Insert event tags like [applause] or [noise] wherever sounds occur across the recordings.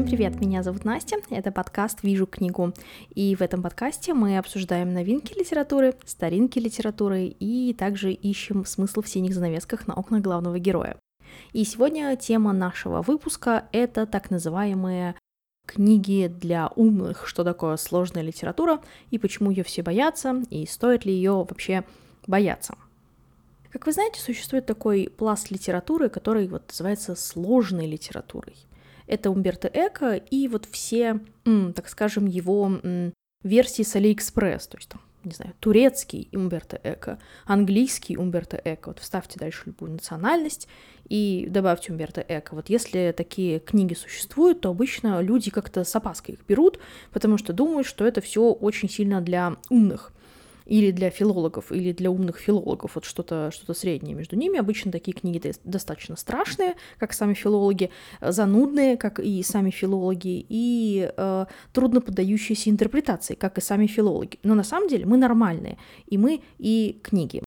Всем привет, меня зовут Настя, это подкаст «Вижу книгу». И в этом подкасте мы обсуждаем новинки литературы, старинки литературы и также ищем смысл в синих занавесках на окнах главного героя. И сегодня тема нашего выпуска — это так называемые книги для умных, что такое сложная литература и почему ее все боятся, и стоит ли ее вообще бояться. Как вы знаете, существует такой пласт литературы, который вот называется сложной литературой. Это Умберто Эко и вот все, так скажем, его версии с Алиэкспресс, то есть там не знаю, турецкий Умберто Эко, английский Умберто Эко. Вот вставьте дальше любую национальность и добавьте Умберто Эко. Вот если такие книги существуют, то обычно люди как-то с опаской их берут, потому что думают, что это все очень сильно для умных или для филологов, или для умных филологов, вот что-то что среднее между ними. Обычно такие книги достаточно страшные, как сами филологи, занудные, как и сами филологи, и э, трудно поддающиеся интерпретации, как и сами филологи. Но на самом деле мы нормальные, и мы и книги.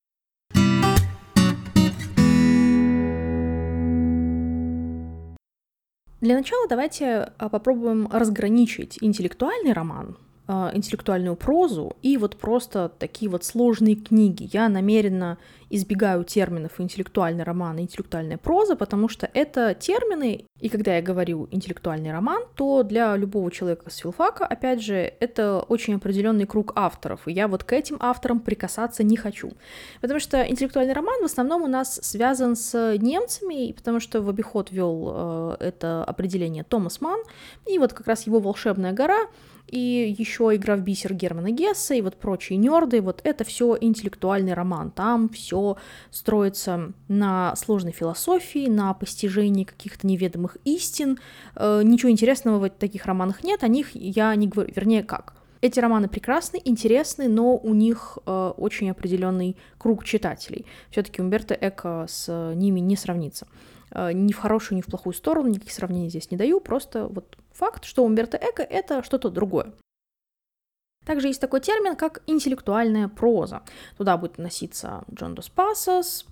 Для начала давайте а, попробуем разграничить интеллектуальный роман интеллектуальную прозу и вот просто такие вот сложные книги. Я намеренно избегаю терминов интеллектуальный роман и интеллектуальная проза, потому что это термины, и когда я говорю интеллектуальный роман, то для любого человека с филфака, опять же, это очень определенный круг авторов, и я вот к этим авторам прикасаться не хочу. Потому что интеллектуальный роман в основном у нас связан с немцами, потому что в обиход вел э, это определение Томас Ман, и вот как раз его «Волшебная гора», и еще игра в бисер Германа Гесса, и вот прочие нерды, вот это все интеллектуальный роман. Там все строится на сложной философии, на постижении каких-то неведомых истин. Э, ничего интересного в таких романах нет, о них я не говорю, вернее, как. Эти романы прекрасны, интересны, но у них э, очень определенный круг читателей. Все-таки Умберто Эко с ними не сравнится. Э, ни в хорошую, ни в плохую сторону, никаких сравнений здесь не даю, просто вот факт, что Умберто Эко — это что-то другое. Также есть такой термин, как интеллектуальная проза. Туда будет относиться Джон Дос Пасос,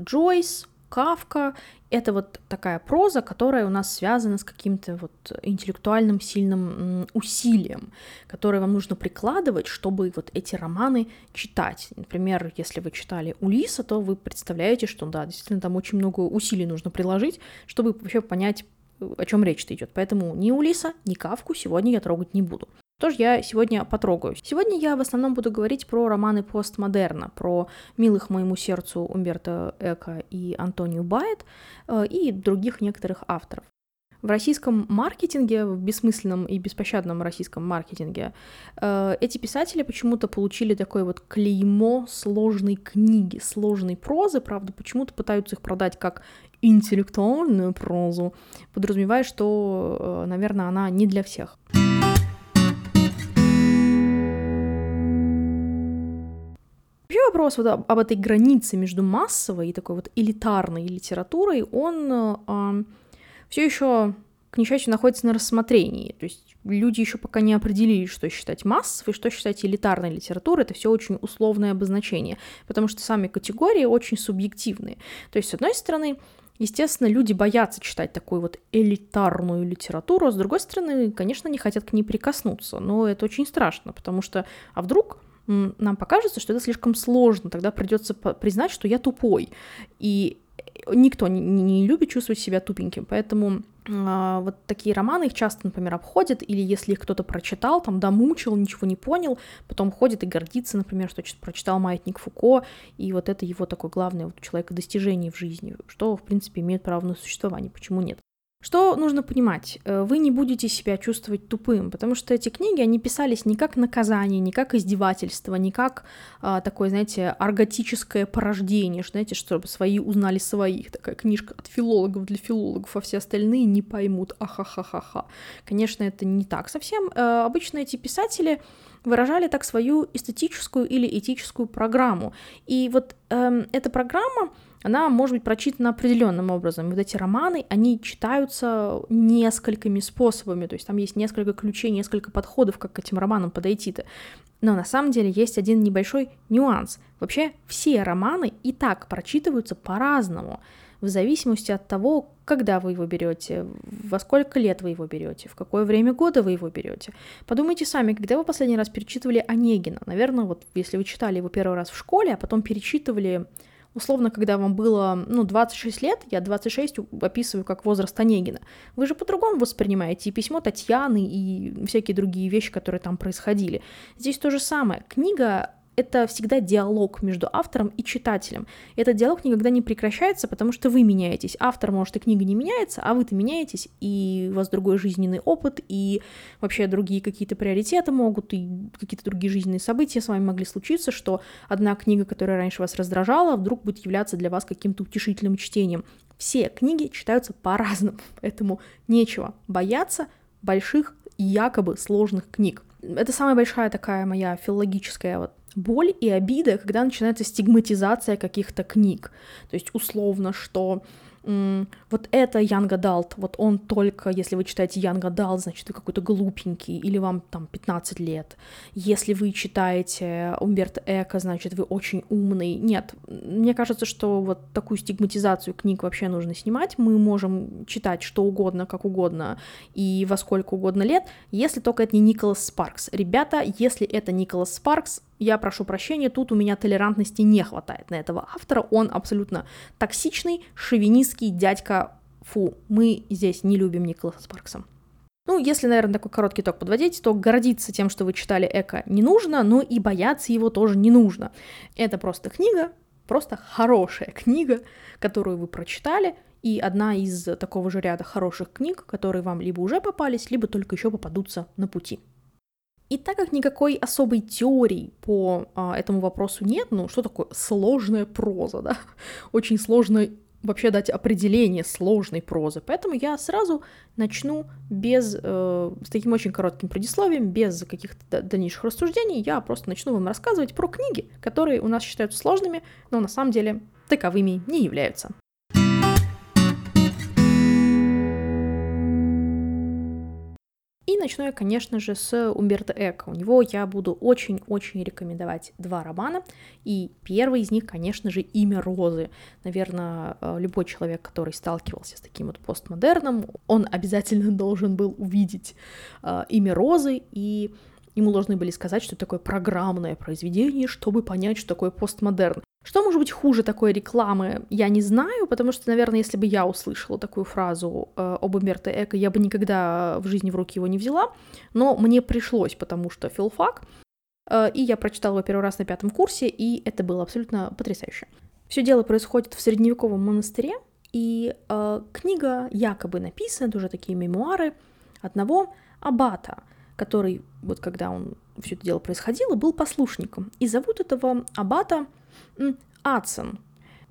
Джойс, Кавка. Это вот такая проза, которая у нас связана с каким-то вот интеллектуальным сильным усилием, которое вам нужно прикладывать, чтобы вот эти романы читать. Например, если вы читали Улиса, то вы представляете, что да, действительно там очень много усилий нужно приложить, чтобы вообще понять, о чем речь-то идет. Поэтому ни Улиса, ни Кавку сегодня я трогать не буду. Тоже я сегодня потрогаю. Сегодня я в основном буду говорить про романы постмодерна, про милых моему сердцу Умберто Эко и Антонио Байет э, и других некоторых авторов. В российском маркетинге, в бессмысленном и беспощадном российском маркетинге, э, эти писатели почему-то получили такое вот клеймо сложной книги, сложной прозы, правда, почему-то пытаются их продать как интеллектуальную прозу, подразумевая, что, э, наверное, она не для всех. Вопрос вот об, об этой границе между массовой и такой вот элитарной литературой, он э, все еще, к несчастью, находится на рассмотрении. То есть люди еще пока не определились, что считать массовой, что считать элитарной литературой. Это все очень условное обозначение, потому что сами категории очень субъективные. То есть, с одной стороны, Естественно, люди боятся читать такую вот элитарную литературу, а с другой стороны, конечно, не хотят к ней прикоснуться, но это очень страшно, потому что, а вдруг нам покажется, что это слишком сложно, тогда придется признать, что я тупой. И никто не, не любит чувствовать себя тупеньким, поэтому э, вот такие романы их часто, например, обходят, или если их кто-то прочитал, там домучил, ничего не понял, потом ходит и гордится, например, что прочитал «Маятник Фуко», и вот это его такое главное вот у человека достижение в жизни, что, в принципе, имеет право на существование, почему нет. Что нужно понимать? Э, вы не будете себя чувствовать тупым, потому что эти книги, они писались не как наказание, не как издевательство, не как а, такое, знаете, арготическое порождение, знаете, чтобы свои узнали своих. Такая книжка от филологов для филологов, а все остальные не поймут. Ахахахаха. Конечно, это не так совсем. Э, обычно эти писатели выражали так свою эстетическую или этическую программу. И вот эм, эта программа она может быть прочитана определенным образом. Вот эти романы, они читаются несколькими способами, то есть там есть несколько ключей, несколько подходов, как к этим романам подойти-то. Но на самом деле есть один небольшой нюанс. Вообще все романы и так прочитываются по-разному. в зависимости от того, когда вы его берете, во сколько лет вы его берете, в какое время года вы его берете. Подумайте сами, когда вы последний раз перечитывали Онегина. Наверное, вот если вы читали его первый раз в школе, а потом перечитывали условно, когда вам было, ну, 26 лет, я 26 описываю как возраст Онегина, вы же по-другому воспринимаете и письмо Татьяны, и всякие другие вещи, которые там происходили. Здесь то же самое. Книга это всегда диалог между автором и читателем. И этот диалог никогда не прекращается, потому что вы меняетесь. Автор, может, и книга не меняется, а вы-то меняетесь, и у вас другой жизненный опыт, и вообще другие какие-то приоритеты могут, и какие-то другие жизненные события с вами могли случиться, что одна книга, которая раньше вас раздражала, вдруг будет являться для вас каким-то утешительным чтением. Все книги читаются по-разному, [laughs] поэтому нечего бояться больших якобы сложных книг. Это самая большая такая моя филологическая вот боль и обида, когда начинается стигматизация каких-то книг. То есть условно, что вот это Young Adult, вот он только, если вы читаете Young Adult, значит, вы какой-то глупенький, или вам там 15 лет. Если вы читаете Умберто Эко, значит, вы очень умный. Нет, мне кажется, что вот такую стигматизацию книг вообще нужно снимать. Мы можем читать что угодно, как угодно и во сколько угодно лет, если только это не Николас Спаркс. Ребята, если это Николас Спаркс, я прошу прощения, тут у меня толерантности не хватает на этого автора. Он абсолютно токсичный, шовинистский дядька. Фу, мы здесь не любим Николаса Спаркса. Ну, если, наверное, такой короткий ток подводить, то гордиться тем, что вы читали Эко, не нужно, но и бояться его тоже не нужно. Это просто книга, просто хорошая книга, которую вы прочитали, и одна из такого же ряда хороших книг, которые вам либо уже попались, либо только еще попадутся на пути. И так как никакой особой теории по а, этому вопросу нет, ну что такое сложная проза, [laughs] да? Очень сложно вообще дать определение сложной прозы. Поэтому я сразу начну без, э, с таким очень коротким предисловием, без каких-то дальнейших рассуждений. Я просто начну вам рассказывать про книги, которые у нас считаются сложными, но на самом деле таковыми не являются. Начну я, конечно же, с Умберто Эко. У него я буду очень-очень рекомендовать два романа. И первый из них, конечно же, «Имя Розы». Наверное, э, любой человек, который сталкивался с таким вот постмодерном, он обязательно [laughs] должен был увидеть э, «Имя Розы» и ему должны были сказать, что это такое программное произведение, чтобы понять, что такое постмодерн. Что может быть хуже такой рекламы, я не знаю, потому что, наверное, если бы я услышала такую фразу э, об Умберто Эко, я бы никогда в жизни в руки его не взяла, но мне пришлось, потому что филфак, э, и я прочитала его первый раз на пятом курсе, и это было абсолютно потрясающе. Все дело происходит в средневековом монастыре, и э, книга якобы написана, это уже такие мемуары одного аббата, который, вот когда он все это дело происходило, был послушником. И зовут этого аббата Адсон.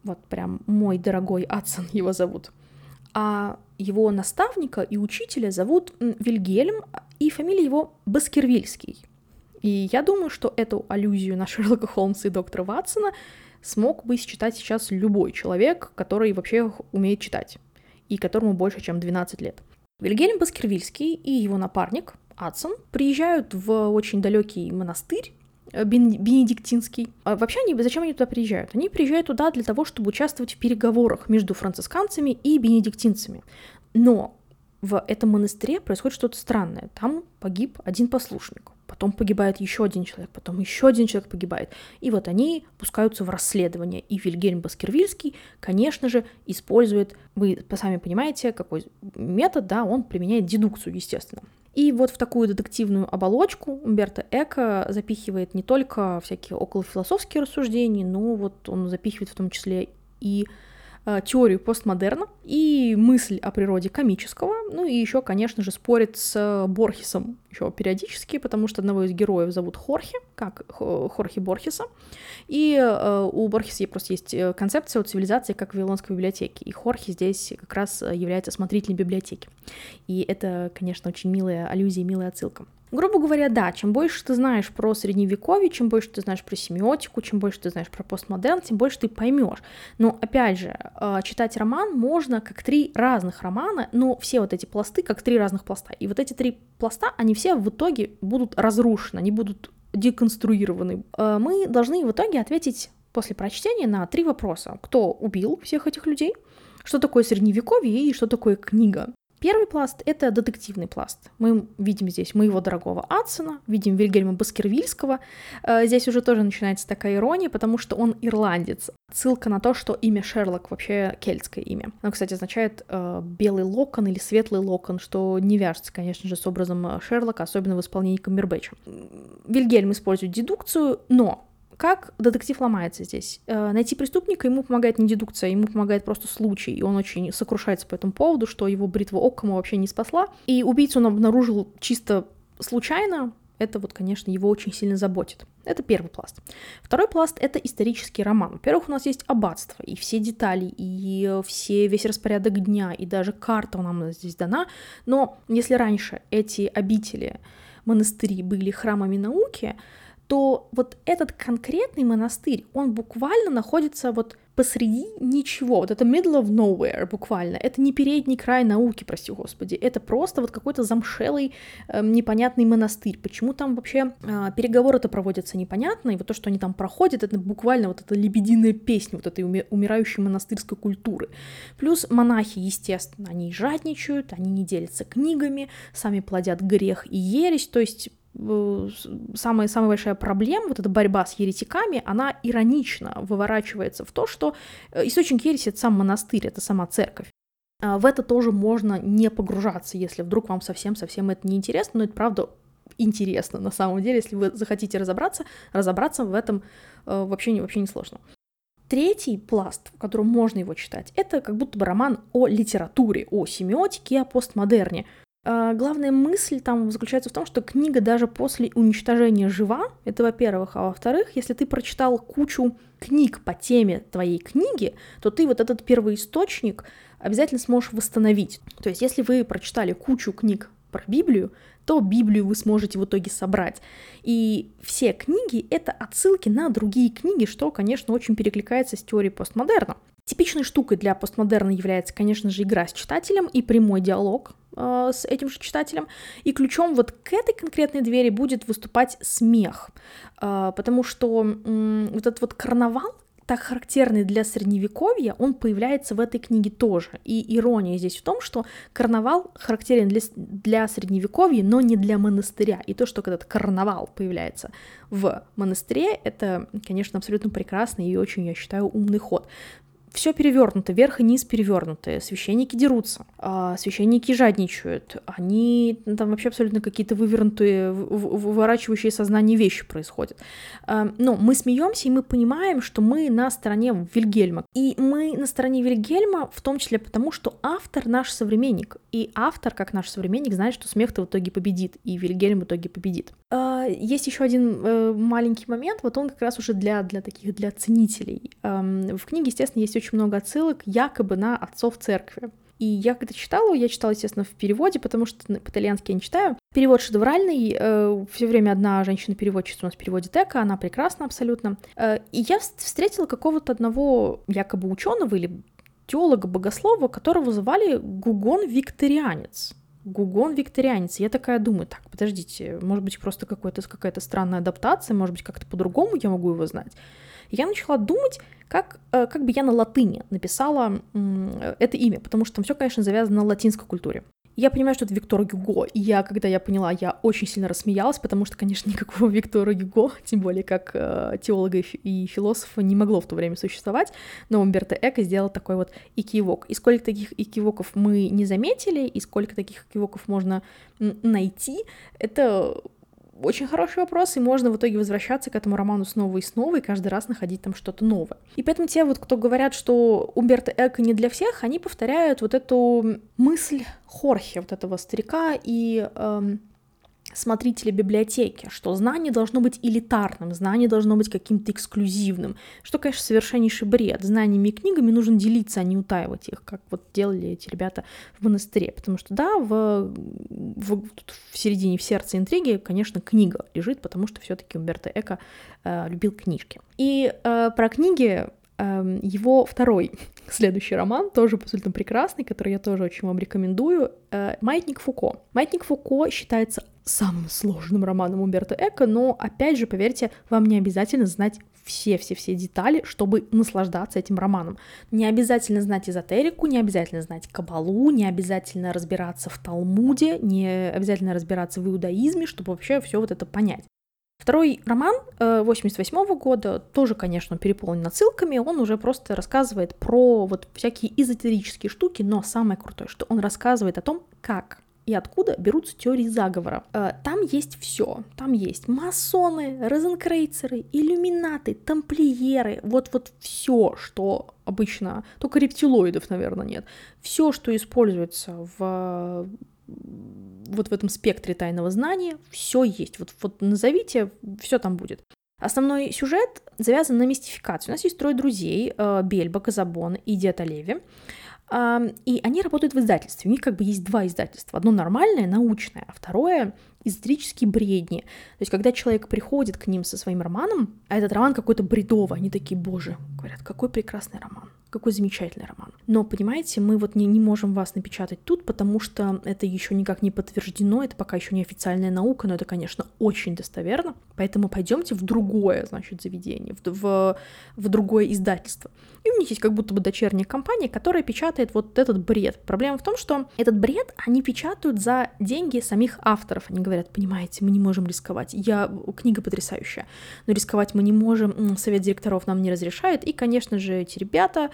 Вот прям мой дорогой Адсон [laughs] его зовут. А его наставника и учителя зовут Вильгельм, и фамилия его Баскервильский. И я думаю, что эту аллюзию на [laughs] Шерлока Холмса и доктора Ватсона смог бы считать сейчас любой человек, который вообще умеет читать, и которому больше, чем 12 лет. Вильгельм Баскервильский и его напарник Адсон приезжают в очень далекий монастырь, бенедиктинский. А вообще они, зачем они туда приезжают? Они приезжают туда для того, чтобы участвовать в переговорах между францисканцами и бенедиктинцами. Но в этом монастыре происходит что-то странное. Там погиб один послушник, потом погибает еще один человек, потом еще один человек погибает. И вот они пускаются в расследование. И Вильгельм Баскервильский, конечно же, использует, вы сами понимаете, какой метод, да, он применяет дедукцию, естественно. И вот в такую детективную оболочку Умберто Эко запихивает не только всякие околофилософские рассуждения, но вот он запихивает в том числе и теорию постмодерна и мысль о природе комического, ну и еще, конечно же, спорит с Борхесом еще периодически, потому что одного из героев зовут Хорхе, как Хорхе Борхеса, и э, у Борхеса просто есть э, концепция о цивилизации как Вавилонской библиотеке, и Хорхе здесь как раз является смотрителем библиотеки. И это, конечно, очень милая аллюзия, милая отсылка. Грубо говоря, да, чем больше ты знаешь про средневековье, чем больше ты знаешь про семиотику, чем больше ты знаешь про постмодерн, тем больше ты поймешь. Но опять же, э, читать роман можно как три разных романа, но все вот эти пласты как три разных пласта. И вот эти три пласта, они все в итоге будут разрушены, они будут деконструированы. Э, мы должны в итоге ответить после прочтения на три вопроса. Кто убил всех этих людей? что такое средневековье и что такое книга. Первый пласт — это детективный пласт. Мы видим здесь моего дорогого Адсона, видим Вильгельма Баскервильского. Э, здесь уже тоже начинается такая ирония, потому что он ирландец. Ссылка на то, что имя Шерлок вообще кельтское имя. Оно, кстати, означает э, белый локон или светлый локон, что не вяжется, конечно же, с образом Шерлока, особенно в исполнении Камбербэтча. Вильгельм использует дедукцию, но как детектив ломается здесь? Э, найти преступника ему помогает не дедукция, ему помогает просто случай, и он очень сокрушается по этому поводу, что его бритва Оккама вообще не спасла. И убийцу он обнаружил чисто случайно, это вот, конечно, его очень сильно заботит. Это первый пласт. Второй пласт — это исторический роман. Во-первых, у нас есть аббатство, и все детали, и все, весь распорядок дня, и даже карта нам здесь дана. Но если раньше эти обители, монастыри были храмами науки, то вот этот конкретный монастырь, он буквально находится вот посреди ничего. Вот это middle of nowhere буквально. Это не передний край науки, прости господи. Это просто вот какой-то замшелый э, непонятный монастырь. Почему там вообще э, переговоры-то проводятся непонятно, и вот то, что они там проходят, это буквально вот эта лебединая песня вот этой умирающей монастырской культуры. Плюс монахи, естественно, они жадничают, они не делятся книгами, сами плодят грех и ересь, то есть самая, самая большая проблема, вот эта борьба с еретиками, она иронично выворачивается в то, что э, источник ереси — это сам монастырь, это сама церковь. А в это тоже можно не погружаться, если вдруг вам совсем-совсем это не интересно, но это правда интересно на самом деле, если вы захотите разобраться, разобраться в этом э, вообще, не, вообще не сложно. Третий пласт, в котором можно его читать, это как будто бы роман о литературе, о семиотике о постмодерне. А, главная мысль там заключается в том, что книга даже после уничтожения жива, это во-первых, а во-вторых, если ты прочитал кучу книг по теме твоей книги, то ты вот этот первый источник обязательно сможешь восстановить. То есть если вы прочитали кучу книг про Библию, то Библию вы сможете в итоге собрать. И все книги — это отсылки на другие книги, что, конечно, очень перекликается с теорией постмодерна. Типичной штукой для постмодерна является, конечно же, игра с читателем и прямой диалог э, с этим же читателем. И ключом вот к этой конкретной двери будет выступать смех, э, потому что вот этот вот карнавал, так характерный для средневековья, он появляется в этой книге тоже. И ирония здесь в том, что карнавал характерен для, для средневековья, но не для монастыря. И то, что этот карнавал появляется в монастыре, это, конечно, абсолютно прекрасный и очень, я считаю, умный ход все перевернуто, верх и низ перевернуты, священники дерутся, а священники жадничают, они ну, там вообще абсолютно какие-то вывернутые, выворачивающие сознание вещи происходят. А, но мы смеемся и мы понимаем, что мы на стороне Вильгельма. И мы на стороне Вильгельма в том числе потому, что автор наш современник. И автор, как наш современник, знает, что смех-то в итоге победит, и Вильгельм в итоге победит. А, есть еще один э, маленький момент, вот он как раз уже для, для таких, для ценителей. В книге, естественно, есть очень много отсылок якобы на отцов церкви. И я когда читала, я читала, естественно, в переводе, потому что по-итальянски я не читаю. Перевод шедевральный, э, все время одна женщина-переводчица у нас переводит Эко, она прекрасна абсолютно. Э, и я встретила какого-то одного якобы ученого или теолога, богослова, которого звали Гугон Викторианец. Гугон викторианец. Я такая думаю, так, подождите, может быть, просто какая-то странная адаптация, может быть, как-то по-другому я могу его знать. Я начала думать, как, э, как бы я на латыни написала это имя, потому что там все, конечно, завязано на латинской культуре. Я понимаю, что это Виктор Гюго, и я, когда я поняла, я очень сильно рассмеялась, потому что, конечно, [laughs] никакого Виктора Гюго, тем более как э, теолога и философа, не могло в то время существовать, но Умберто Эко сделал такой вот экивок. И сколько таких экивоков мы не заметили, и сколько таких экивоков можно найти, это очень хороший вопрос, и можно в итоге возвращаться к этому роману снова и снова, и каждый раз находить там что-то новое. И поэтому те вот, кто говорят, что Умберто Эко не для всех, они повторяют вот эту мысль Хорхе, вот этого старика, и эм, смотрителя библиотеки, что знание должно быть элитарным, знание должно быть каким-то эксклюзивным, что, конечно, совершеннейший бред. Знаниями и книгами нужно делиться, а не утаивать их, как вот делали эти ребята в монастыре, потому что, да, в, в, в середине, в сердце интриги, конечно, книга лежит, потому что все-таки Умберто Эко э, любил книжки. И э, про книги его второй [laughs] следующий роман, тоже абсолютно прекрасный, который я тоже очень вам рекомендую, э, «Маятник Фуко». «Маятник Фуко» считается самым сложным романом Умберто Эко, но, опять же, поверьте, вам не обязательно знать все-все-все детали, чтобы наслаждаться этим романом. Не обязательно знать эзотерику, не обязательно знать кабалу, не обязательно разбираться в Талмуде, не обязательно разбираться в иудаизме, чтобы вообще все вот это понять. Второй роман 88 э, года тоже, конечно, переполнен отсылками. Он уже просто рассказывает про вот всякие эзотерические штуки, но самое крутое, что он рассказывает о том, как и откуда берутся теории заговора. Э, там есть все. Там есть масоны, розенкрейцеры, иллюминаты, тамплиеры. Вот-вот все, что обычно... Только рептилоидов, наверное, нет. Все, что используется в вот в этом спектре тайного знания, все есть. Вот, вот назовите, все там будет. Основной сюжет завязан на мистификации. У нас есть трое друзей, э, Бельба, Казабон и Диета Леви. И они работают в издательстве. У них как бы есть два издательства. Одно нормальное, научное, а второе эзотерические бредни. То есть, когда человек приходит к ним со своим романом, а этот роман какой-то бредовый, они такие, боже, говорят, какой прекрасный роман. Какой замечательный роман. Но, понимаете, мы вот не, не можем вас напечатать тут, потому что это еще никак не подтверждено, это пока еще не официальная наука, но это, конечно, очень достоверно. Поэтому пойдемте в другое, значит, заведение, в, в, в другое издательство. И у них есть как будто бы дочерняя компания, которая печатает вот этот бред. Проблема в том, что этот бред они печатают за деньги самих авторов. Они говорят, понимаете, мы не можем рисковать. Я... Книга потрясающая, но рисковать мы не можем, совет директоров нам не разрешает. И, конечно же, эти ребята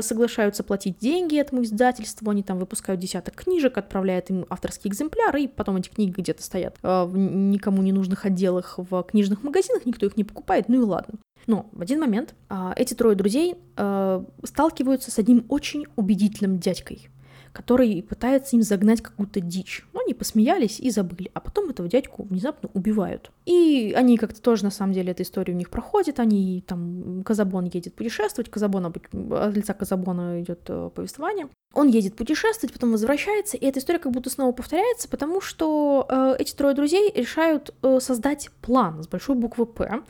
соглашаются платить деньги этому издательству, они там выпускают десяток книжек, отправляют им авторские экземпляры, и потом эти книги где-то стоят э, в никому не нужных отделах в книжных магазинах, никто их не покупает, ну и ладно. Но в один момент э, эти трое друзей э, сталкиваются с одним очень убедительным дядькой который пытается им загнать какую-то дичь. Но они посмеялись и забыли, а потом этого дядьку внезапно убивают. И они как-то тоже, на самом деле, эта история у них проходит, они там, Казабон едет путешествовать, Казабон, от лица Казабона идет э, повествование, он едет путешествовать, потом возвращается, и эта история как будто снова повторяется, потому что э, эти трое друзей решают э, создать план с большой буквы П,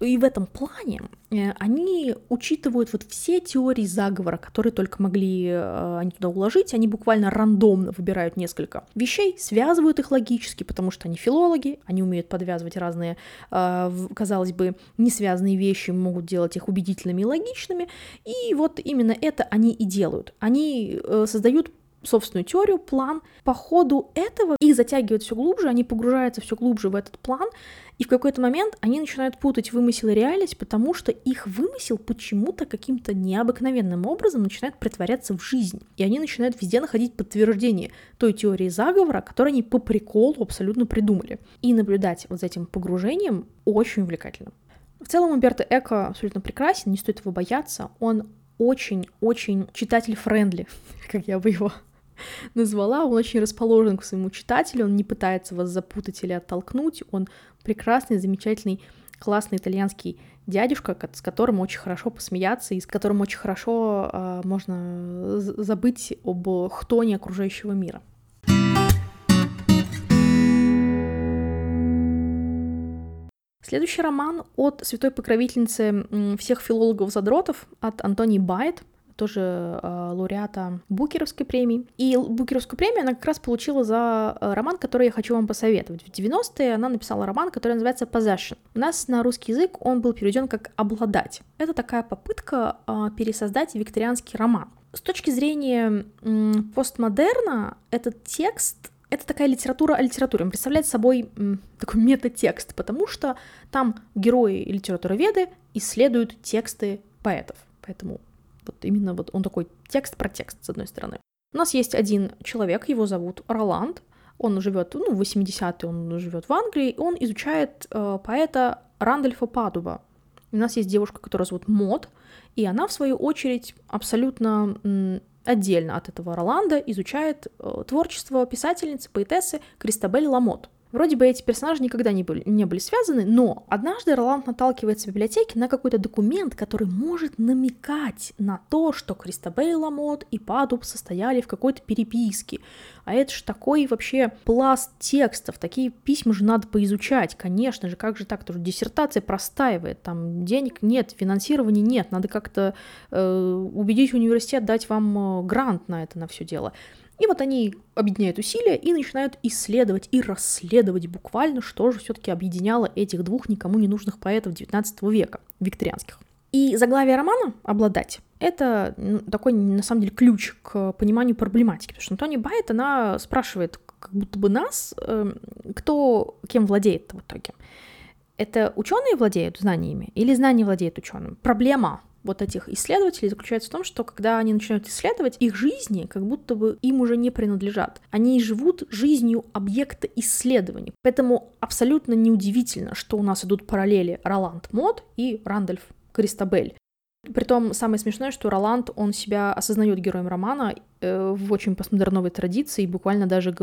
и в этом плане э, они учитывают вот все теории заговора, которые только могли э, они туда уложить, они буквально рандомно выбирают несколько вещей, связывают их логически, потому что они филологи, они умеют подвязывать разные, э, казалось бы, не связанные вещи, могут делать их убедительными и логичными, и вот именно это они и делают. Они создают собственную теорию, план. По ходу этого их затягивают все глубже, они погружаются все глубже в этот план, и в какой-то момент они начинают путать вымысел и реальность, потому что их вымысел почему-то каким-то необыкновенным образом начинает притворяться в жизнь. И они начинают везде находить подтверждение той теории заговора, которую они по приколу абсолютно придумали. И наблюдать вот за этим погружением очень увлекательно. В целом Умберто Эко абсолютно прекрасен, не стоит его бояться. Он очень-очень читатель-френдли, [laughs] как я бы его [laughs] назвала. Он очень расположен к своему читателю, он не пытается вас запутать или оттолкнуть. Он прекрасный, замечательный, классный итальянский дядюшка, с которым очень хорошо посмеяться и с которым очень хорошо э, можно забыть об хтоне окружающего мира. Следующий роман от святой покровительницы всех филологов-задротов, от Антонии Байт, тоже э, лауреата Букеровской премии. И Букеровскую премию она как раз получила за э, роман, который я хочу вам посоветовать. В 90-е она написала роман, который называется Possession. У нас на русский язык он был переведен как «обладать». Это такая попытка э, пересоздать викторианский роман. С точки зрения постмодерна этот текст это такая литература о литературе. Он представляет собой такой метатекст, потому что там герои литературоведы исследуют тексты поэтов. Поэтому вот именно вот он такой текст про текст, с одной стороны. У нас есть один человек, его зовут Роланд. Он живет, ну, в 80-е он живет в Англии, он изучает э, поэта Рандольфа Падуба. У нас есть девушка, которая зовут Мод, и она, в свою очередь, абсолютно отдельно от этого Роланда изучает э, творчество писательницы, поэтессы Кристабель Ламот. Вроде бы эти персонажи никогда не были, не были связаны, но однажды Роланд наталкивается в библиотеке на какой-то документ, который может намекать на то, что Кристабель Ламот и Падуб состояли в какой-то переписке. А это же такой вообще пласт текстов, такие письма же надо поизучать, конечно же, как же так, тоже диссертация простаивает, там денег нет, финансирования нет, надо как-то э, убедить университет дать вам э, грант на это, на все дело. И вот они объединяют усилия и начинают исследовать и расследовать буквально, что же все-таки объединяло этих двух никому не нужных поэтов XIX века, викторианских. И заглавие романа «Обладать» — это ну, такой, на самом деле, ключ к пониманию проблематики, потому что Антони Байт, она спрашивает как будто бы нас, э, кто кем владеет в итоге. Это ученые владеют знаниями или знания владеют ученым? Проблема вот этих исследователей заключается в том, что когда они начинают исследовать, их жизни как будто бы им уже не принадлежат. Они живут жизнью объекта исследований. Поэтому абсолютно неудивительно, что у нас идут параллели Роланд Мод и Рандольф Кристабель. Притом самое смешное, что Роланд, он себя осознает героем романа э, в очень постмодерновой традиции, и буквально даже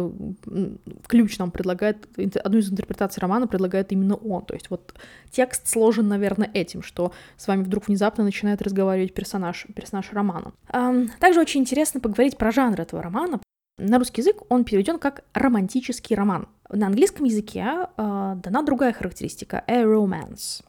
ключ нам предлагает, одну из интерпретаций романа предлагает именно он. То есть вот текст сложен, наверное, этим, что с вами вдруг внезапно начинает разговаривать персонаж, персонаж романа. Также очень интересно поговорить про жанр этого романа. На русский язык он переведен как романтический роман. На английском языке э, дана другая характеристика — a romance.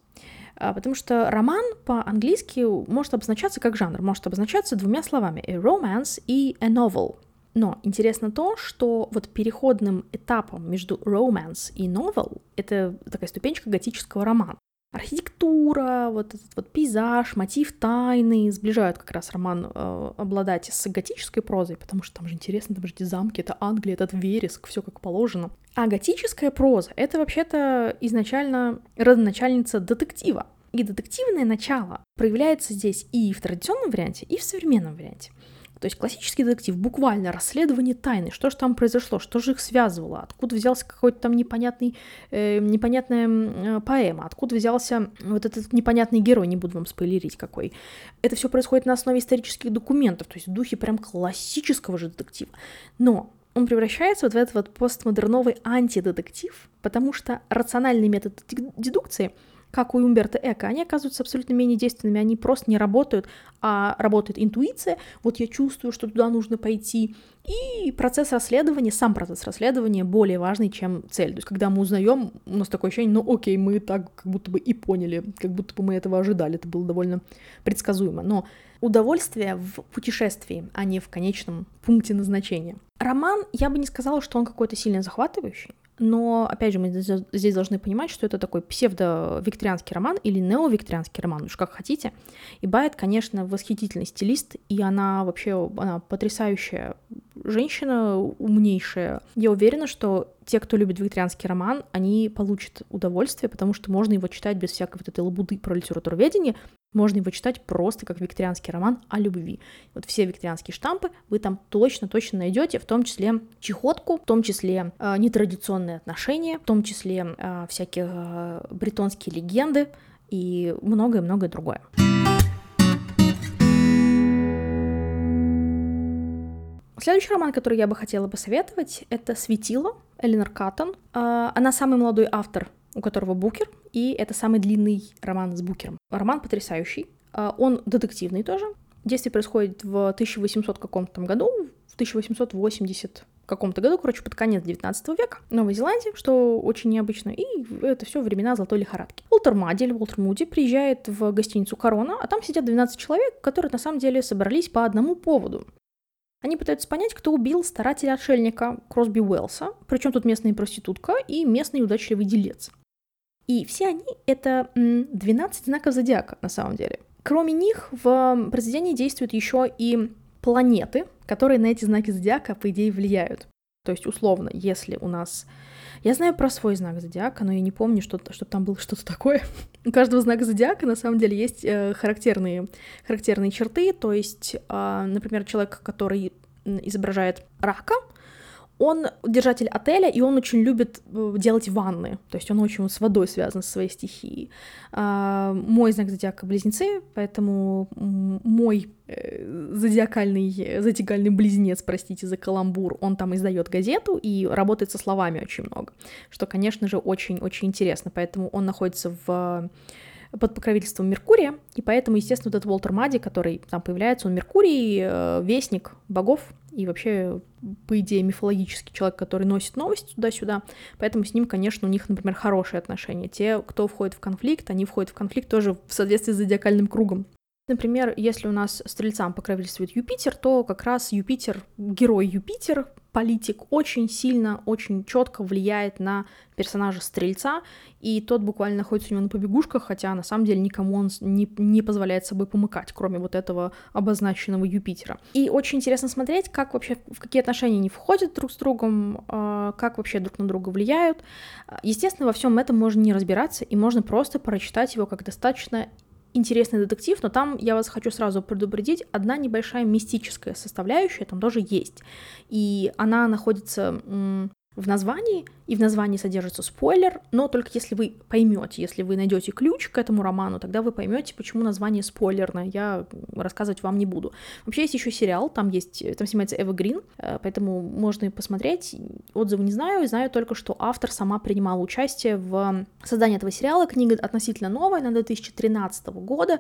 А, потому что роман по-английски может обозначаться как жанр, может обозначаться двумя словами a romance и a novel. Но интересно то, что вот переходным этапом между romance и novel это такая ступенечка готического романа. Архитектура, вот этот вот пейзаж, мотив тайны сближают как раз роман э, обладать с готической прозой, потому что там же интересно, там же эти замки, это Англия, этот вереск, все как положено. А готическая проза — это вообще-то изначально родоначальница детектива. И детективное начало проявляется здесь и в традиционном варианте, и в современном варианте. То есть классический детектив, буквально расследование тайны, что же там произошло, что же их связывало, откуда взялся какой-то там непонятный, э, непонятная э, поэма, откуда взялся вот этот непонятный герой, не буду вам спойлерить какой. Это все происходит на основе исторических документов, то есть в духе прям классического же детектива. Но он превращается вот в этот вот постмодерновый антидетектив, потому что рациональный метод дедукции — как у Умберта Эко, они оказываются абсолютно менее действенными, они просто не работают, а работает интуиция, вот я чувствую, что туда нужно пойти, и процесс расследования, сам процесс расследования более важный, чем цель. То есть, когда мы узнаем, у нас такое ощущение, ну окей, мы так как будто бы и поняли, как будто бы мы этого ожидали, это было довольно предсказуемо. Но удовольствие в путешествии, а не в конечном пункте назначения. Роман, я бы не сказала, что он какой-то сильно захватывающий. Но, опять же, мы здесь должны понимать, что это такой псевдо-викторианский роман или нео-викторианский роман, уж как хотите. И Байет, конечно, восхитительный стилист, и она вообще она потрясающая женщина, умнейшая. Я уверена, что те, кто любит викторианский роман, они получат удовольствие, потому что можно его читать без всякой вот этой лабуды про литературоведение, можно его читать просто как викторианский роман о любви. Вот все викторианские штампы вы там точно-точно найдете, в том числе чехотку, в том числе э, нетрадиционные отношения, в том числе э, всякие э, бретонские легенды и многое-многое другое. Следующий роман, который я бы хотела посоветовать, это «Светило» Эленор Каттон. Она самый молодой автор у которого Букер, и это самый длинный роман с Букером. Роман потрясающий, а, он детективный тоже. Действие происходит в 1800 каком-то году, в 1880 каком-то году, короче, под конец 19 века, Новой Зеландии, что очень необычно, и это все времена золотой лихорадки. Уолтер Мадди Уолтер Муди приезжает в гостиницу «Корона», а там сидят 12 человек, которые на самом деле собрались по одному поводу. Они пытаются понять, кто убил старателя-отшельника Кросби Уэллса, причем тут местная проститутка и местный удачливый делец. И все они — это 12 знаков зодиака на самом деле. Кроме них в произведении действуют еще и планеты, которые на эти знаки зодиака, по идее, влияют. То есть, условно, если у нас... Я знаю про свой знак зодиака, но я не помню, что, что там было [laughs] что-то такое. У каждого знака зодиака на самом деле есть э, характерные, характерные черты. То есть, э, например, человек, который изображает рака, он держатель отеля, и он очень любит э, делать ванны, то есть он очень с водой связан со своей стихией. А, мой знак зодиака — близнецы, поэтому мой э, зодиакальный, зодиакальный близнец, простите за каламбур, он там издает газету и работает со словами очень много, что, конечно же, очень-очень интересно, поэтому он находится в под покровительством Меркурия, и поэтому, естественно, вот этот Уолтер Мади, который там появляется, он Меркурий, э, вестник богов, и вообще, по идее, мифологический человек, который носит новости туда-сюда, поэтому с ним, конечно, у них, например, хорошие отношения. Те, кто входит в конфликт, они входят в конфликт тоже в соответствии с зодиакальным кругом. Например, если у нас стрельцам покровительствует Юпитер, то как раз Юпитер, герой Юпитер, политик, очень сильно, очень четко влияет на персонажа Стрельца, и тот буквально находится у него на побегушках, хотя на самом деле никому он не, не позволяет собой помыкать, кроме вот этого обозначенного Юпитера. И очень интересно смотреть, как вообще, в какие отношения они входят друг с другом, а, как вообще друг на друга влияют. Естественно, во всем этом можно не разбираться, и можно просто прочитать его как достаточно интересный детектив, но там я вас хочу сразу предупредить, одна небольшая мистическая составляющая там тоже есть. И она находится в названии, и в названии содержится спойлер, но только если вы поймете, если вы найдете ключ к этому роману, тогда вы поймете, почему название спойлерное. Я рассказывать вам не буду. Вообще есть еще сериал, там есть, там снимается Эва Грин, э, поэтому можно и посмотреть. Отзывы не знаю, знаю только, что автор сама принимала участие в создании этого сериала. Книга относительно новая, на 2013 года,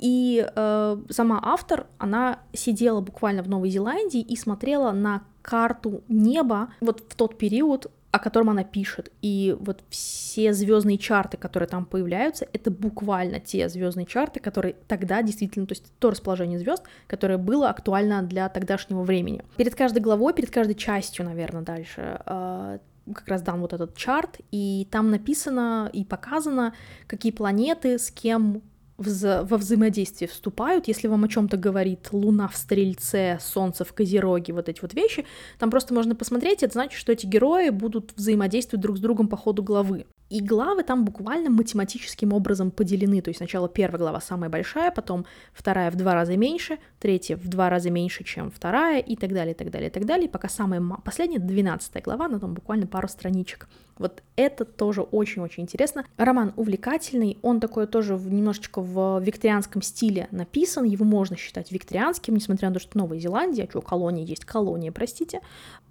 и э, сама автор, она сидела буквально в Новой Зеландии и смотрела на карту неба вот в тот период, о котором она пишет. И вот все звездные чарты, которые там появляются, это буквально те звездные чарты, которые тогда действительно, то есть то расположение звезд, которое было актуально для тогдашнего времени. Перед каждой главой, перед каждой частью, наверное, дальше а, как раз дан вот этот чарт, и там написано и показано, какие планеты с кем во взаимодействие вступают, если вам о чем-то говорит Луна в Стрельце, Солнце в Козероге, вот эти вот вещи, там просто можно посмотреть, это значит, что эти герои будут взаимодействовать друг с другом по ходу главы. И главы там буквально математическим образом поделены. То есть сначала первая глава самая большая, потом вторая в два раза меньше, третья в два раза меньше, чем вторая, и так далее, и так далее, и так далее. Пока самая последняя, двенадцатая глава, на там буквально пару страничек. Вот это тоже очень-очень интересно. Роман увлекательный, он такой тоже в, немножечко в викторианском стиле написан, его можно считать викторианским, несмотря на то, что Новая Зеландия, а что, колония есть колония, простите.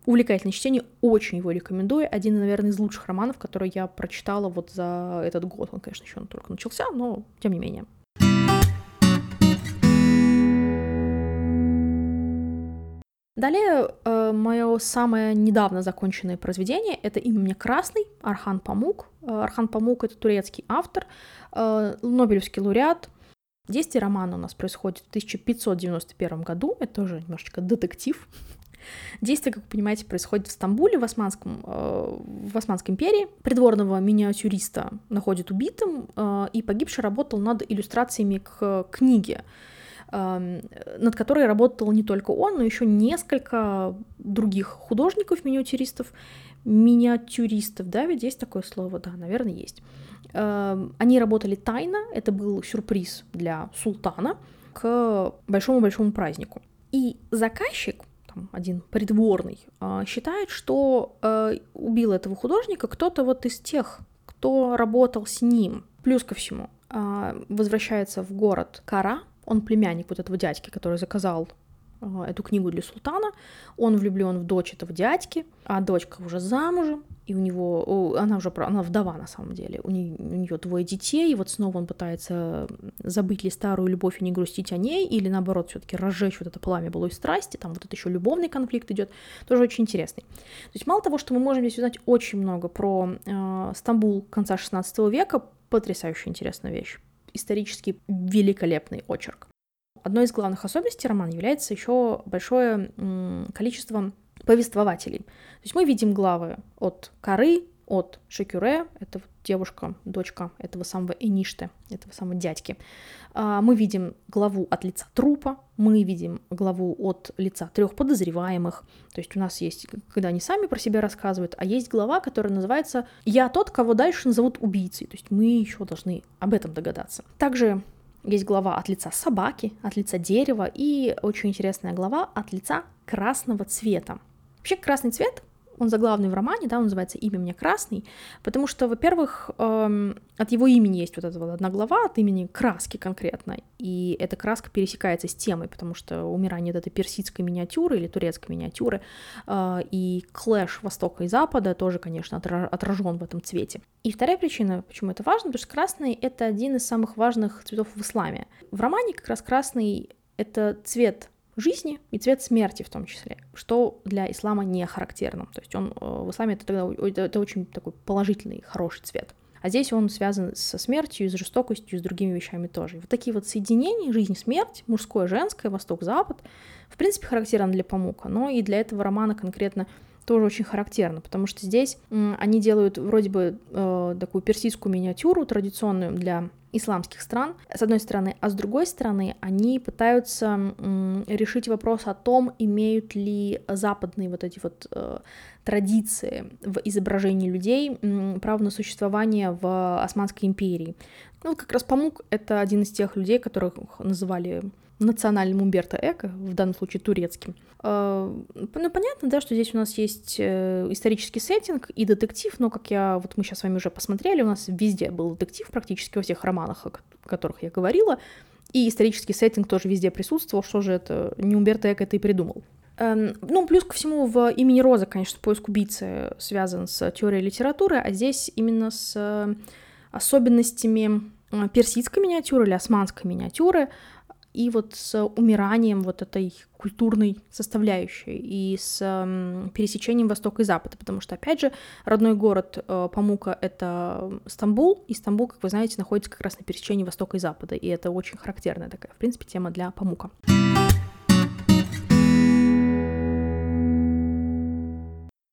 Увлекательное чтение, очень его рекомендую. Один, наверное, из лучших романов, который я прочитала вот за этот год. Он, конечно, еще только начался, но тем не менее. Далее э, мое самое недавно законченное произведение — это «Имя мне Красный» Архан Памук. Э, Архан Памук — это турецкий автор, э, Нобелевский лауреат. Действие романа у нас происходит в 1591 году, это тоже немножечко детектив. Действие, как вы понимаете, происходит в Стамбуле, в, Османском, э, в Османской империи. Придворного миниатюриста находят убитым, э, и погибший работал над иллюстрациями к книге над которой работал не только он, но еще несколько других художников, миниатюристов, миниатюристов, да, ведь есть такое слово, да, наверное, есть. Они работали тайно, это был сюрприз для султана к большому-большому празднику. И заказчик, там, один придворный, а, считает, что а, убил этого художника кто-то вот из тех, кто работал с ним. Плюс ко всему, а, возвращается в город Кара, он племянник вот этого дядьки, который заказал э, эту книгу для султана. Он влюблен в дочь этого дядьки, а дочка уже замужем, и у него, она уже, она вдова на самом деле, у нее, у нее двое детей, и вот снова он пытается забыть ли старую любовь и не грустить о ней, или наоборот все-таки разжечь вот это пламя былой страсти, там вот это еще любовный конфликт идет, тоже очень интересный. То есть мало того, что мы можем здесь узнать очень много про э, Стамбул конца 16 века, потрясающе интересная вещь исторически великолепный очерк. Одной из главных особенностей романа является еще большое количество повествователей. То есть мы видим главы от Коры, от Шекюре, это девушка, дочка этого самого Эниште, этого самого дядьки. А, мы видим главу от лица трупа, мы видим главу от лица трех подозреваемых. То есть у нас есть, когда они сами про себя рассказывают, а есть глава, которая называется «Я тот, кого дальше назовут убийцей». То есть мы еще должны об этом догадаться. Также есть глава от лица собаки, от лица дерева и очень интересная глава от лица красного цвета. Вообще красный цвет он заглавный в романе, да, он называется «Имя мне Красный», потому что, во-первых, эм, от его имени есть вот эта вот одна глава, от имени краски конкретно, и эта краска пересекается с темой, потому что умирание вот этой персидской миниатюры или турецкой миниатюры э, и клэш Востока и Запада тоже, конечно, отражен в этом цвете. И вторая причина, почему это важно, потому что красный — это один из самых важных цветов в исламе. В романе как раз красный — это цвет жизни и цвет смерти в том числе, что для ислама не характерно. То есть он э, в исламе это, тогда, это очень такой положительный, хороший цвет. А здесь он связан со смертью, с жестокостью, с другими вещами тоже. Вот такие вот соединения, жизнь, смерть, мужское, женское, восток-запад, в принципе, характерно для Памука, но и для этого романа конкретно тоже очень характерно, потому что здесь они делают вроде бы э, такую персидскую миниатюру традиционную для исламских стран, с одной стороны, а с другой стороны, они пытаются решить вопрос о том, имеют ли западные вот эти вот э, традиции в изображении людей э, право на существование в Османской империи. Ну, как раз Памук — это один из тех людей, которых называли национальным Умберто Эко, в данном случае турецким. А, ну, понятно, да, что здесь у нас есть э, исторический сеттинг и детектив, но, как я, вот мы сейчас с вами уже посмотрели, у нас везде был детектив, практически во всех романах, о которых я говорила, и исторический сеттинг тоже везде присутствовал, что же это, не Умберто Эко это и придумал. Эм, ну, плюс ко всему, в имени Роза, конечно, поиск убийцы связан с теорией литературы, а здесь именно с особенностями э, персидской миниатюры или османской миниатюры, и вот с умиранием вот этой культурной составляющей и с пересечением Востока и Запада, потому что, опять же, родной город э, Памука — это Стамбул, и Стамбул, как вы знаете, находится как раз на пересечении Востока и Запада, и это очень характерная такая, в принципе, тема для Памука.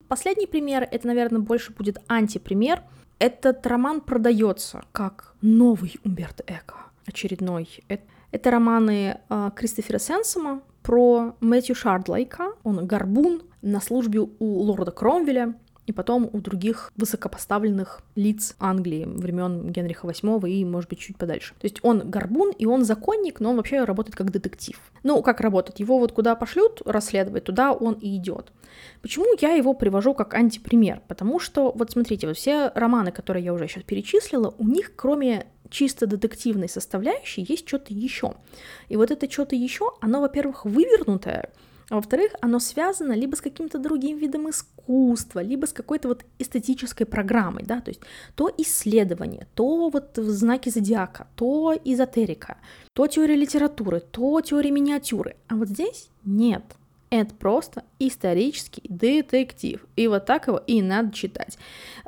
Последний пример, это, наверное, больше будет антипример. Этот роман продается как новый Умберто Эко, очередной. Это это романы э, Кристофера Сенсома про Мэтью Шардлейка. Он горбун на службе у лорда Кромвеля и потом у других высокопоставленных лиц Англии времен Генриха VIII и, может быть, чуть подальше. То есть он горбун, и он законник, но он вообще работает как детектив. Ну, как работать? Его вот куда пошлют расследовать, туда он и идет. Почему я его привожу как антипример? Потому что, вот смотрите, вот все романы, которые я уже сейчас перечислила, у них, кроме чисто детективной составляющей, есть что-то еще. И вот это что-то еще, оно, во-первых, вывернутое, а во-вторых, оно связано либо с каким-то другим видом искусства, либо с какой-то вот эстетической программой, да, то есть то исследование, то вот знаки зодиака, то эзотерика, то теория литературы, то теория миниатюры. А вот здесь нет. Это просто исторический детектив. И вот так его и надо читать.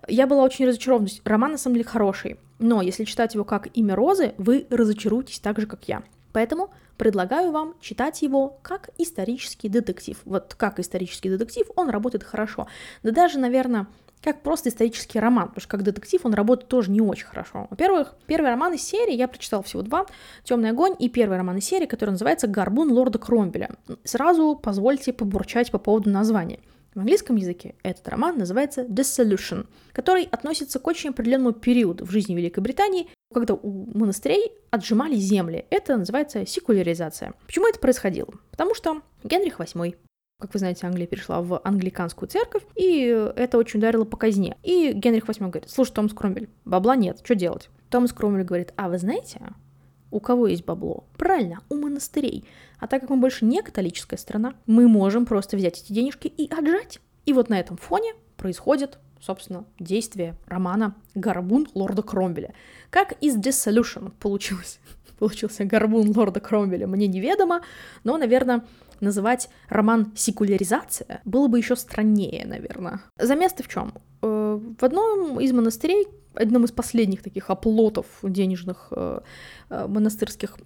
Я была очень разочарована. Роман на самом деле хороший. Но если читать его как «Имя Розы», вы разочаруетесь так же, как я. Поэтому предлагаю вам читать его как исторический детектив. Вот как исторический детектив он работает хорошо. Да даже, наверное, как просто исторический роман, потому что как детектив он работает тоже не очень хорошо. Во-первых, первый роман из серии, я прочитала всего два, «Темный огонь» и первый роман из серии, который называется «Горбун лорда Кромбеля». Сразу позвольте побурчать по поводу названия. В английском языке этот роман называется Dissolution, который относится к очень определенному периоду в жизни Великой Британии, когда у монастырей отжимали земли. Это называется секуляризация. Почему это происходило? Потому что Генрих VIII как вы знаете, Англия перешла в англиканскую церковь, и это очень ударило по казне. И Генрих VIII говорит, слушай, Томас Кромвель, бабла нет, что делать? Томас Кромвель говорит, а вы знаете, у кого есть бабло? Правильно, у монастырей. А так как мы больше не католическая страна, мы можем просто взять эти денежки и отжать. И вот на этом фоне происходит, собственно, действие романа «Горбун лорда Кромвеля». Как из Dissolution получилось. [laughs] Получился «Горбун лорда Кромвеля» мне неведомо, но, наверное, называть роман «секуляризация» было бы еще страннее, наверное. Замес в чем? Э, в одном из монастырей, одном из последних таких оплотов денежных э, э, монастырских,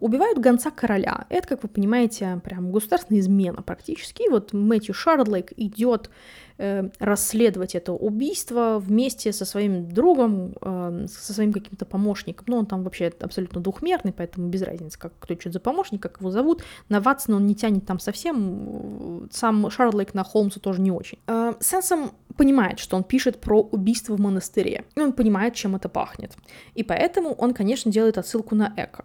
убивают гонца короля. Это, как вы понимаете, прям государственная измена практически. И вот Мэтью Шардлейк идет э, расследовать это убийство вместе со своим другом, э, со своим каким-то помощником. Ну, он там вообще абсолютно двухмерный, поэтому без разницы, как кто что за помощник, как его зовут. На Ватсона он не тянет там совсем. Сам Шарлейк на Холмса тоже не очень. Э, Сенсом понимает, что он пишет про убийство в монастыре. И он понимает, чем это пахнет. И поэтому он, конечно, делает отсылку на Эко.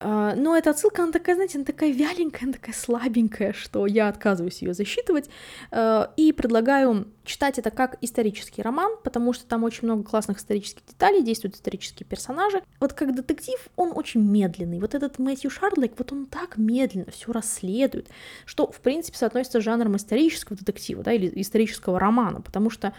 А, но эта отсылка, она такая, знаете, она такая вяленькая, она такая слабенькая, что я отказываюсь ее засчитывать. А, и предлагаю читать это как исторический роман, потому что там очень много классных исторических деталей, действуют исторические персонажи. Вот как детектив он очень медленный. Вот этот Мэтью Шардлейк, вот он так медленно все расследует, что, в принципе, соотносится с жанром исторического детектива, да, или исторического романа, потому что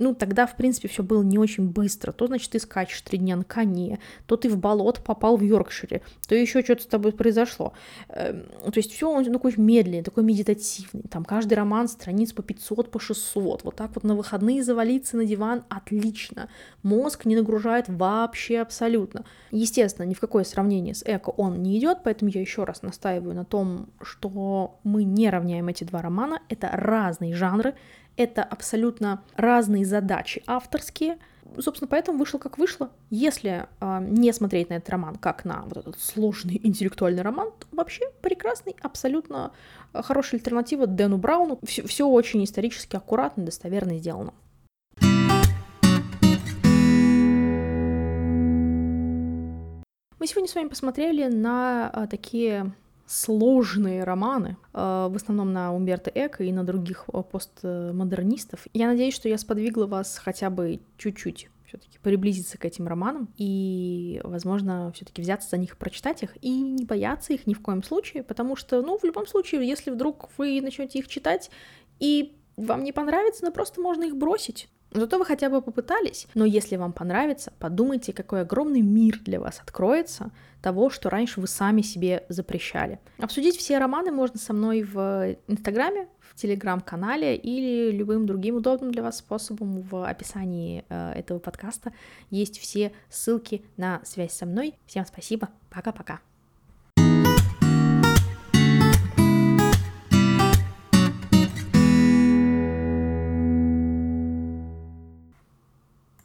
ну, тогда, в принципе, все было не очень быстро. То, значит, ты скачешь три дня на коне, то ты в болото попал в Йоркшире, то еще что-то с тобой произошло. Эм, то есть все он такой медленный, такой медитативный. Там каждый роман страниц по 500, по 600. Вот так вот на выходные завалиться на диван отлично. Мозг не нагружает вообще абсолютно. Естественно, ни в какое сравнение с эко он не идет, поэтому я еще раз настаиваю на том, что мы не равняем эти два романа. Это разные жанры, это абсолютно разные задачи авторские. Собственно, поэтому вышло как вышло. Если э, не смотреть на этот роман как на вот этот сложный интеллектуальный роман, то вообще прекрасный, абсолютно а, хорошая альтернатива Дэну Брауну. Все, все очень исторически аккуратно, достоверно сделано. Мы сегодня с вами посмотрели на а, такие сложные романы, э, в основном на Умберто Эко и на других э, постмодернистов. Я надеюсь, что я сподвигла вас хотя бы чуть-чуть все-таки приблизиться к этим романам и, возможно, все-таки взяться за них, прочитать их и не бояться их ни в коем случае, потому что, ну, в любом случае, если вдруг вы начнете их читать и вам не понравится, ну просто можно их бросить. Зато вы хотя бы попытались. Но если вам понравится, подумайте, какой огромный мир для вас откроется того, что раньше вы сами себе запрещали. Обсудить все романы можно со мной в Инстаграме, в Телеграм-канале или любым другим удобным для вас способом в описании э, этого подкаста. Есть все ссылки на связь со мной. Всем спасибо. Пока-пока.